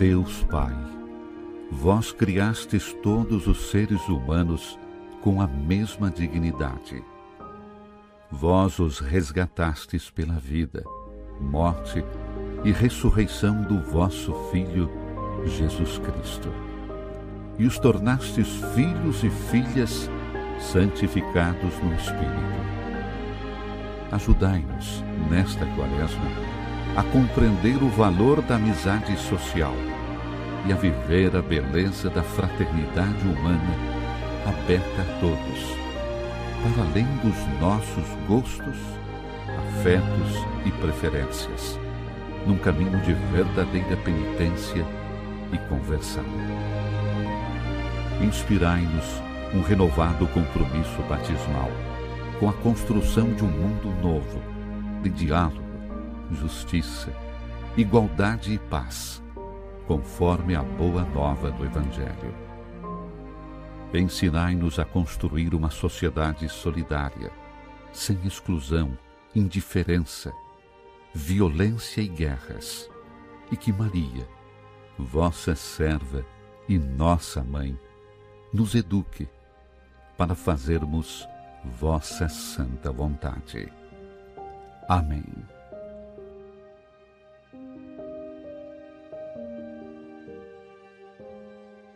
Deus Pai, vós criastes todos os seres humanos com a mesma dignidade. Vós os resgatastes pela vida, morte e ressurreição do vosso Filho, Jesus Cristo. E os tornastes filhos e filhas santificados no Espírito. Ajudai-nos, nesta quaresma, a compreender o valor da amizade social e a viver a beleza da fraternidade humana aberta a todos, para além dos nossos gostos, afetos e preferências, num caminho de verdadeira penitência e conversão. Inspirai-nos um renovado compromisso batismal com a construção de um mundo novo, de diálogo, justiça, igualdade e paz, conforme a boa nova do Evangelho. Ensinai-nos a construir uma sociedade solidária, sem exclusão, indiferença, violência e guerras, e que Maria, vossa serva e nossa mãe, nos eduque para fazermos vossa santa vontade. Amém.